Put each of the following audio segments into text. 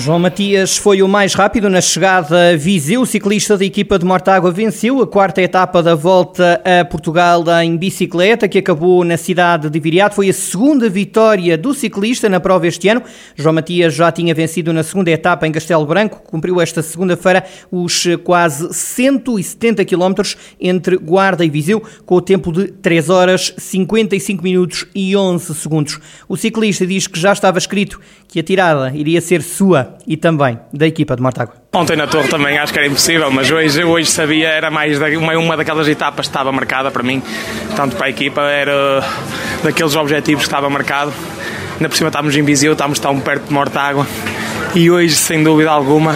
João Matias foi o mais rápido na chegada a Viseu. O ciclista da equipa de Mortágua venceu a quarta etapa da volta a Portugal em bicicleta, que acabou na cidade de Viriato. Foi a segunda vitória do ciclista na prova este ano. João Matias já tinha vencido na segunda etapa em Castelo Branco. Cumpriu esta segunda-feira os quase 170 quilómetros entre Guarda e Viseu, com o tempo de 3 horas, 55 minutos e 11 segundos. O ciclista diz que já estava escrito que a tirada iria ser sua e também da equipa de Mortágua. Ontem na Torre também acho que era impossível, mas hoje, hoje sabia, era mais uma, uma daquelas etapas que estava marcada para mim, tanto para a equipa, era daqueles objetivos que estava marcado. Ainda por cima estávamos em Viseu, estávamos tão perto de Mortágua e hoje, sem dúvida alguma,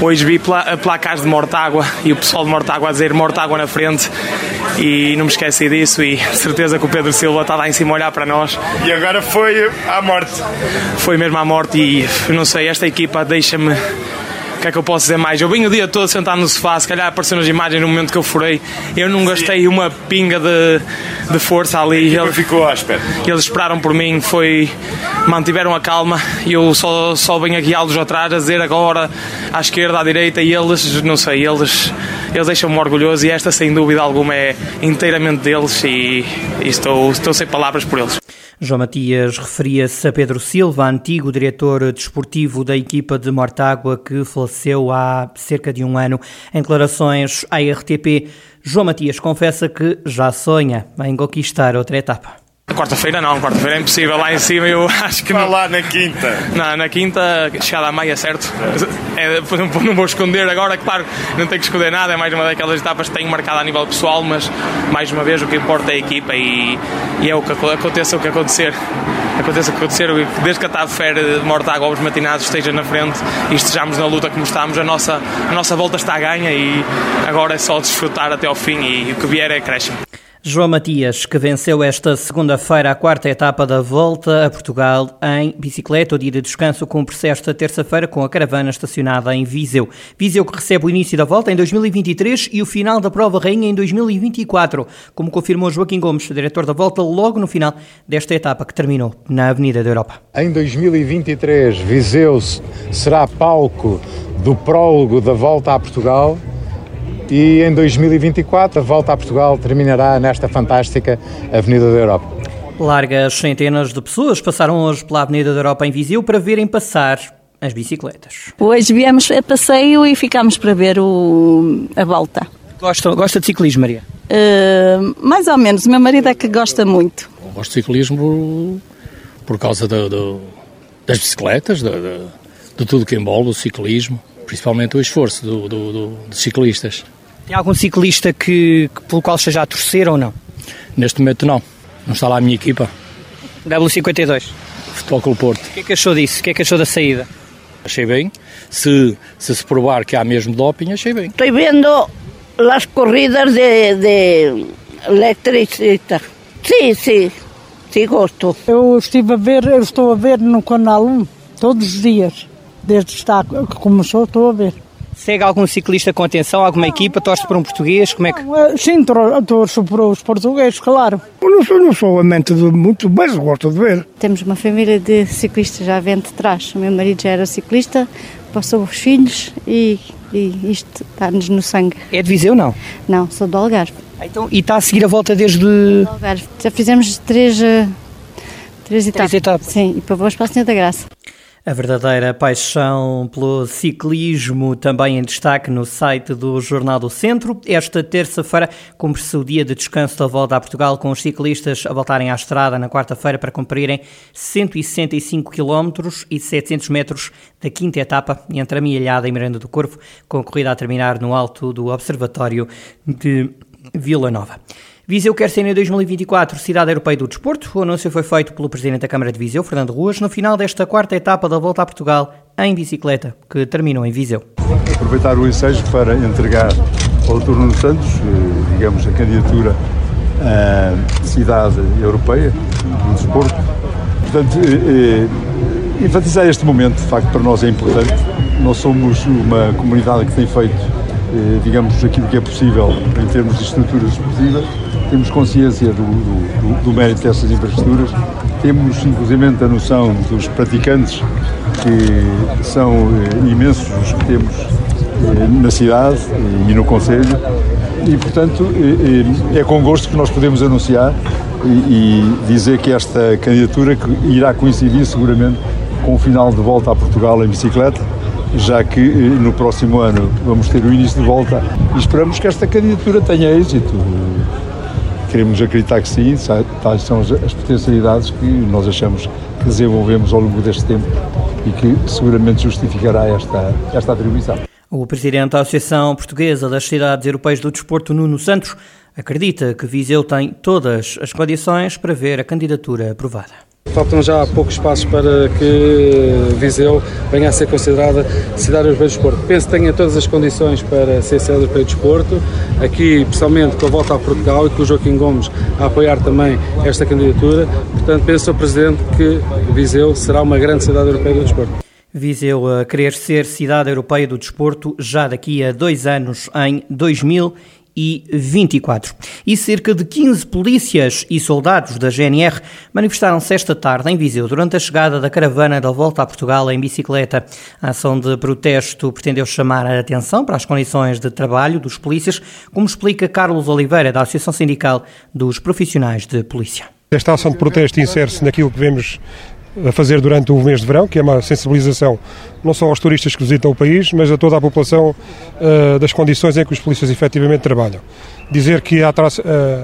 hoje vi placas de Mortágua e o pessoal de Mortágua a dizer Mortágua na frente e não me esqueci disso e certeza que o Pedro Silva está lá em cima a olhar para nós. E agora foi à morte. Foi mesmo à morte e não sei, esta equipa deixa-me o que é que eu posso dizer mais? Eu vim o dia todo sentado no sofá, se calhar apareceu nas imagens no momento que eu furei. Eu não gastei uma pinga de, de força ali. Ele ficou à espera. Eles esperaram por mim, foi mantiveram a calma e eu só, só venho a guiá-los atrás a dizer agora à esquerda, à direita e eles, não sei, eles, eles deixam-me orgulhoso e esta sem dúvida alguma é inteiramente deles e, e estou, estou sem palavras por eles. João Matias referia-se a Pedro Silva, antigo diretor desportivo da equipa de Mortágua, que faleceu há cerca de um ano. Em declarações à RTP, João Matias confessa que já sonha em conquistar outra etapa. Quarta-feira não, quarta-feira é impossível. Lá em cima eu acho que. Não. lá na quinta. Não, na quinta, chegada à meia, certo? É, não vou esconder agora, claro, não tenho que esconder nada. É mais uma daquelas etapas que tenho marcado a nível pessoal, mas mais uma vez o que importa é a equipa e, e é o que aconteça o que acontecer. Aconteça o que acontecer, desde que a TAV Fer de Mortágua aos matinados esteja na frente e estejamos na luta como estamos, a nossa, a nossa volta está a ganha e agora é só desfrutar até ao fim e o que vier é crescimento. João Matias, que venceu esta segunda-feira a quarta etapa da volta a Portugal em bicicleta. O dia de descanso cumpre-se esta terça-feira com a caravana estacionada em Viseu. Viseu que recebe o início da volta em 2023 e o final da prova rainha em 2024, como confirmou Joaquim Gomes, diretor da volta, logo no final desta etapa que terminou na Avenida da Europa. Em 2023, Viseu será palco do prólogo da volta a Portugal e em 2024 a volta a Portugal terminará nesta fantástica Avenida da Europa. Largas centenas de pessoas passaram hoje pela Avenida da Europa em Viseu para verem passar as bicicletas. Hoje viemos a passeio e ficámos para ver o, a volta. Gosta, gosta de ciclismo, Maria? Uh, mais ou menos, o meu marido é que gosta muito. Eu gosto de ciclismo por causa do, do, das bicicletas, de, de, de, tudo que envolve o ciclismo, principalmente o esforço do, do, dos ciclistas. Tem algum ciclista que, que, pelo qual esteja a torcer ou não? Neste momento não. Não está lá a minha equipa. W52. Futebol Clube Porto. O que é que achou disso? O que é que achou da saída? Achei bem. Se, se se provar que há mesmo doping, achei bem. Estou vendo as corridas de, de electricista. Sim, sim. Sim, gosto. Eu estive a ver, eu estou a ver no canal 1 todos os dias. Desde que começou, estou a ver. Segue algum ciclista com atenção, alguma não, equipa? Torce para um português? Como é que... Sim, torço para os portugueses, claro. Eu não sou, não sou amante de muito, mas gosto de ver. Temos uma família de ciclistas já vem de trás. O meu marido já era ciclista, passou os filhos e, e isto está-nos no sangue. É de Viseu, não? Não, sou do Algarve. Então, e está a seguir a volta desde... Do Algarve. Já fizemos três, eh, três etapas. Três etapas. Sim, e para Boas para a Senhora da Graça. A verdadeira paixão pelo ciclismo também em destaque no site do Jornal do Centro. Esta terça-feira cumpre-se o dia de descanso da volta a Portugal, com os ciclistas a voltarem à estrada na quarta-feira para cumprirem 165 km e 700 metros da quinta etapa entre a Mialhada e Miranda do Corvo, com a corrida a terminar no alto do Observatório de Vila Nova. Viseu quer ser em 2024 Cidade Europeia do Desporto. O anúncio foi feito pelo Presidente da Câmara de Viseu, Fernando Ruas, no final desta quarta etapa da Volta a Portugal em bicicleta, que terminou em Viseu. Aproveitar o ensejo para entregar ao Dr. Nuno Santos, eh, digamos, a candidatura à Cidade Europeia do Desporto. Portanto, eh, eh, enfatizar este momento, de facto, para nós é importante. Nós somos uma comunidade que tem feito, digamos, aquilo que é possível em termos de estruturas esportivas temos consciência do, do, do mérito dessas infraestruturas, temos inclusive a noção dos praticantes, que são eh, imensos os que temos eh, na cidade e no Conselho, e portanto é com gosto que nós podemos anunciar e, e dizer que esta candidatura que irá coincidir seguramente com o final de volta a Portugal em bicicleta, já que no próximo ano vamos ter o início de volta. E esperamos que esta candidatura tenha êxito. Queremos acreditar que sim, tais são as potencialidades que nós achamos que desenvolvemos ao longo deste tempo e que seguramente justificará esta, esta atribuição. O presidente da Associação Portuguesa das Cidades Europeias do Desporto, Nuno Santos, acredita que Viseu tem todas as condições para ver a candidatura aprovada. Faltam já poucos passos para que Viseu venha a ser considerada cidade europeia do desporto. Penso que tenha todas as condições para ser cidade europeia do desporto, aqui especialmente com a volta a Portugal e com o Joaquim Gomes a apoiar também esta candidatura. Portanto, penso. Presidente, que Viseu será uma grande cidade europeia do desporto. Viseu a querer ser cidade europeia do desporto já daqui a dois anos, em 2020 e 24. E cerca de 15 polícias e soldados da GNR manifestaram-se esta tarde em Viseu durante a chegada da caravana da volta a Portugal em bicicleta. A ação de protesto pretendeu chamar a atenção para as condições de trabalho dos polícias, como explica Carlos Oliveira, da Associação Sindical dos Profissionais de Polícia. Esta ação de protesto insere-se naquilo que vemos a fazer durante o mês de verão, que é uma sensibilização não só aos turistas que visitam o país, mas a toda a população uh, das condições em que os polícias efetivamente trabalham. Dizer que a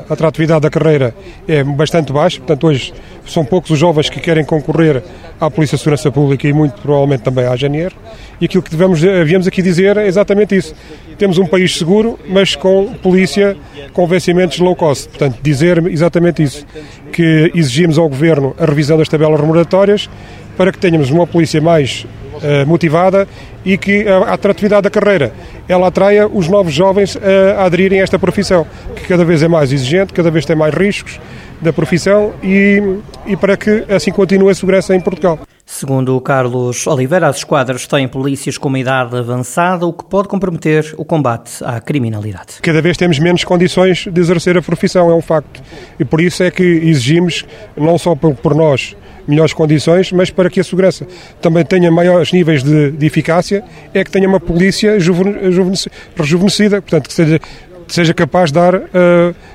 atratividade da carreira é bastante baixa, portanto, hoje são poucos os jovens que querem concorrer à Polícia de Segurança Pública e muito provavelmente também à GNR. E aquilo que devemos, viemos aqui dizer é exatamente isso. Temos um país seguro, mas com polícia com vencimentos low cost. Portanto, dizer exatamente isso. Que exigimos ao Governo a revisão das tabelas remuneratórias para que tenhamos uma polícia mais motivada e que a atratividade da carreira ela atraia os novos jovens a aderirem a esta profissão, que cada vez é mais exigente, cada vez tem mais riscos da profissão e, e para que assim continue a segurança em Portugal. Segundo Carlos Oliveira, as esquadras têm polícias com uma idade avançada, o que pode comprometer o combate à criminalidade. Cada vez temos menos condições de exercer a profissão, é um facto. E por isso é que exigimos, não só por nós, melhores condições, mas para que a segurança também tenha maiores níveis de, de eficácia, é que tenha uma polícia rejuvenescida, portanto, que seja seja capaz de dar uh,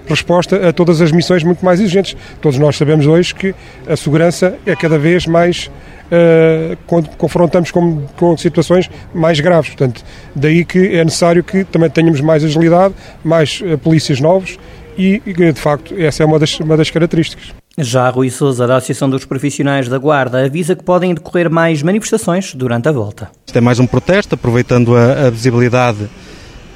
resposta a todas as missões muito mais exigentes. Todos nós sabemos hoje que a segurança é cada vez mais uh, confrontamos com, com, situações mais graves. Portanto, daí que é necessário que também tenhamos mais agilidade, mais uh, polícias novos e, de facto, essa é uma das, uma das características. Já Rui Souza, da Associação dos Profissionais da Guarda, avisa que podem decorrer mais manifestações durante a volta. Isto é mais um protesto, aproveitando a, a visibilidade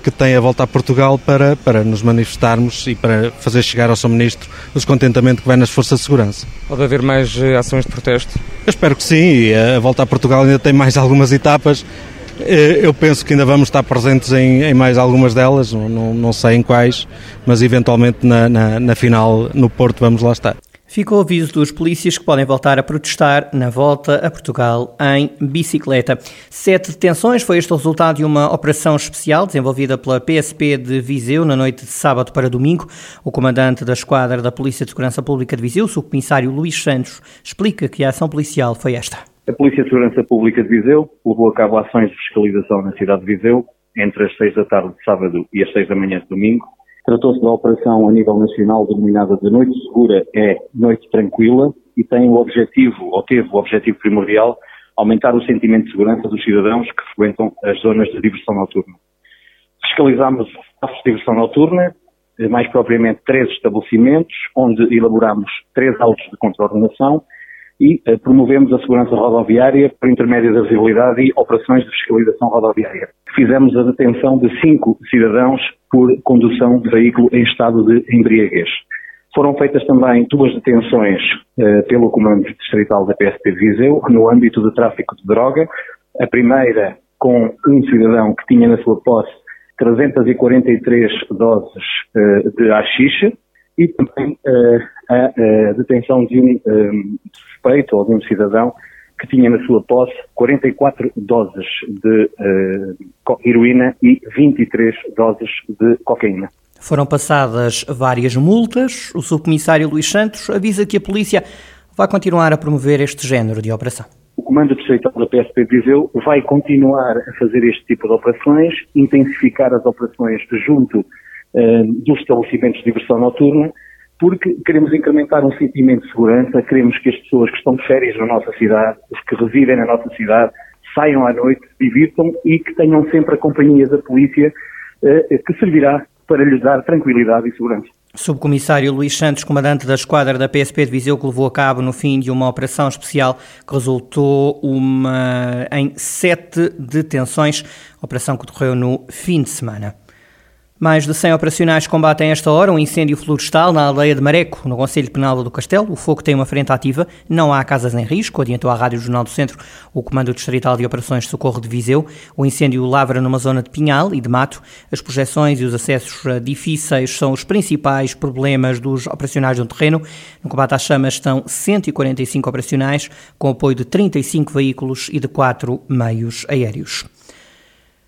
que tem a volta a Portugal para, para nos manifestarmos e para fazer chegar ao Sr. Ministro o descontentamento que vai nas forças de segurança. Pode haver mais eh, ações de protesto? Eu espero que sim, a volta a Portugal ainda tem mais algumas etapas. Eh, eu penso que ainda vamos estar presentes em, em mais algumas delas, não, não, sei em quais, mas eventualmente na, na, na final no Porto vamos lá estar. Ficou o aviso dos polícias que podem voltar a protestar na volta a Portugal em bicicleta. Sete detenções foi este o resultado de uma operação especial desenvolvida pela PSP de Viseu na noite de sábado para domingo. O comandante da esquadra da Polícia de Segurança Pública de Viseu, o subcomissário Luís Santos, explica que a ação policial foi esta. A Polícia de Segurança Pública de Viseu levou a cabo ações de fiscalização na cidade de Viseu entre as seis da tarde de sábado e as seis da manhã de domingo Tratou-se da operação a nível nacional denominada de Noite Segura é Noite Tranquila e tem o objetivo, ou teve o objetivo primordial, aumentar o sentimento de segurança dos cidadãos que frequentam as zonas de diversão noturna. Fiscalizámos espaços de diversão noturna, mais propriamente três estabelecimentos, onde elaborámos três autos de contraordenação e eh, promovemos a segurança rodoviária por intermédio da visibilidade e operações de fiscalização rodoviária. Fizemos a detenção de cinco cidadãos por condução de veículo em estado de embriaguez. Foram feitas também duas detenções eh, pelo Comando Distrital da PSP Viseu, no âmbito de tráfico de droga. A primeira com um cidadão que tinha na sua posse 343 doses eh, de haxixe e também uh, a, a, detenção de um, um suspeito ou de um cidadão que tinha na sua posse 44 doses de uh, heroína e 23 doses de cocaína. Foram passadas várias multas. O subcomissário Luís Santos avisa que a polícia vai continuar a promover este género de operação. O Comando Distrital da PSP de Viseu vai continuar a fazer este tipo de operações, intensificar as operações junto eh, dos estabelecimentos de diversão noturna, porque queremos incrementar um sentimento de segurança, queremos que as pessoas que estão de férias na nossa cidade, os que residem na nossa cidade, saiam à noite, divirtam e que tenham sempre a companhia da polícia eh, que servirá para lhes dar tranquilidade e segurança. Subcomissário Luís Santos, comandante da esquadra da PSP de Viseu, que levou a cabo no fim de uma operação especial que resultou uma, em sete detenções, operação que ocorreu no fim de semana. Mais de 100 operacionais combatem esta hora um incêndio florestal na aldeia de Mareco, no Conselho Penal do Castelo. O fogo tem uma frente ativa, não há casas em risco, adiantou à Rádio Jornal do Centro o Comando Distrital de Operações de Socorro de Viseu. O incêndio lavra numa zona de pinhal e de mato. As projeções e os acessos difíceis são os principais problemas dos operacionais no terreno. No combate às chamas estão 145 operacionais, com apoio de 35 veículos e de 4 meios aéreos.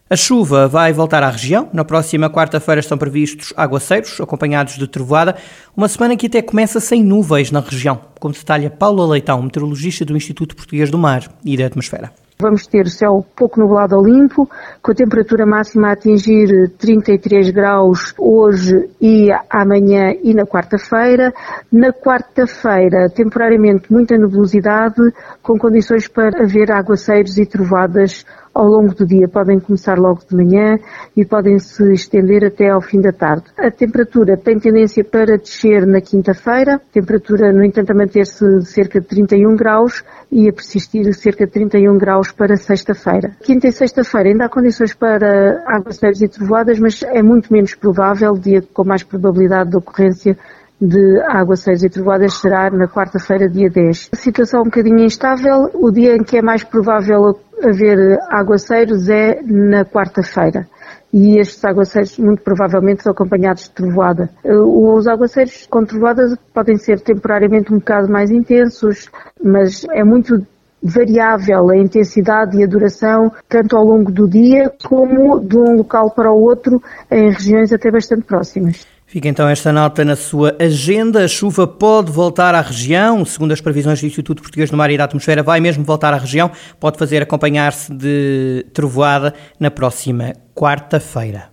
A chuva vai voltar à região. Na próxima quarta-feira estão previstos aguaceiros, acompanhados de trovoada, uma semana que até começa sem nuvens na região, como detalha Paula Leitão, meteorologista do Instituto Português do Mar e da Atmosfera. Vamos ter céu pouco nublado ao limpo, com a temperatura máxima a atingir 33 graus hoje e amanhã e na quarta-feira. Na quarta-feira, temporariamente muita nebulosidade, com condições para haver aguaceiros e trovadas ao longo do dia. Podem começar logo de manhã e podem se estender até ao fim da tarde. A temperatura tem tendência para descer na quinta-feira, temperatura, no entanto, a manter-se cerca de 31 graus e a persistir cerca de 31 graus para sexta-feira. Quinta e sexta-feira ainda há condições para aguaceiros e trovoadas, mas é muito menos provável, dia com mais probabilidade de ocorrência de aguaceiros e trovoadas será na quarta-feira, dia 10. A situação é um bocadinho instável. O dia em que é mais provável haver aguaceiros é na quarta-feira. E estes aguaceiros, muito provavelmente, são acompanhados de trovoada. Os aguaceiros com trovoada podem ser temporariamente um bocado mais intensos, mas é muito variável a intensidade e a duração, tanto ao longo do dia como de um local para o outro, em regiões até bastante próximas. Fica então esta nota na sua agenda. A chuva pode voltar à região, segundo as previsões do Instituto Português do Mar e da Atmosfera, vai mesmo voltar à região. Pode fazer acompanhar-se de trovoada na próxima quarta-feira.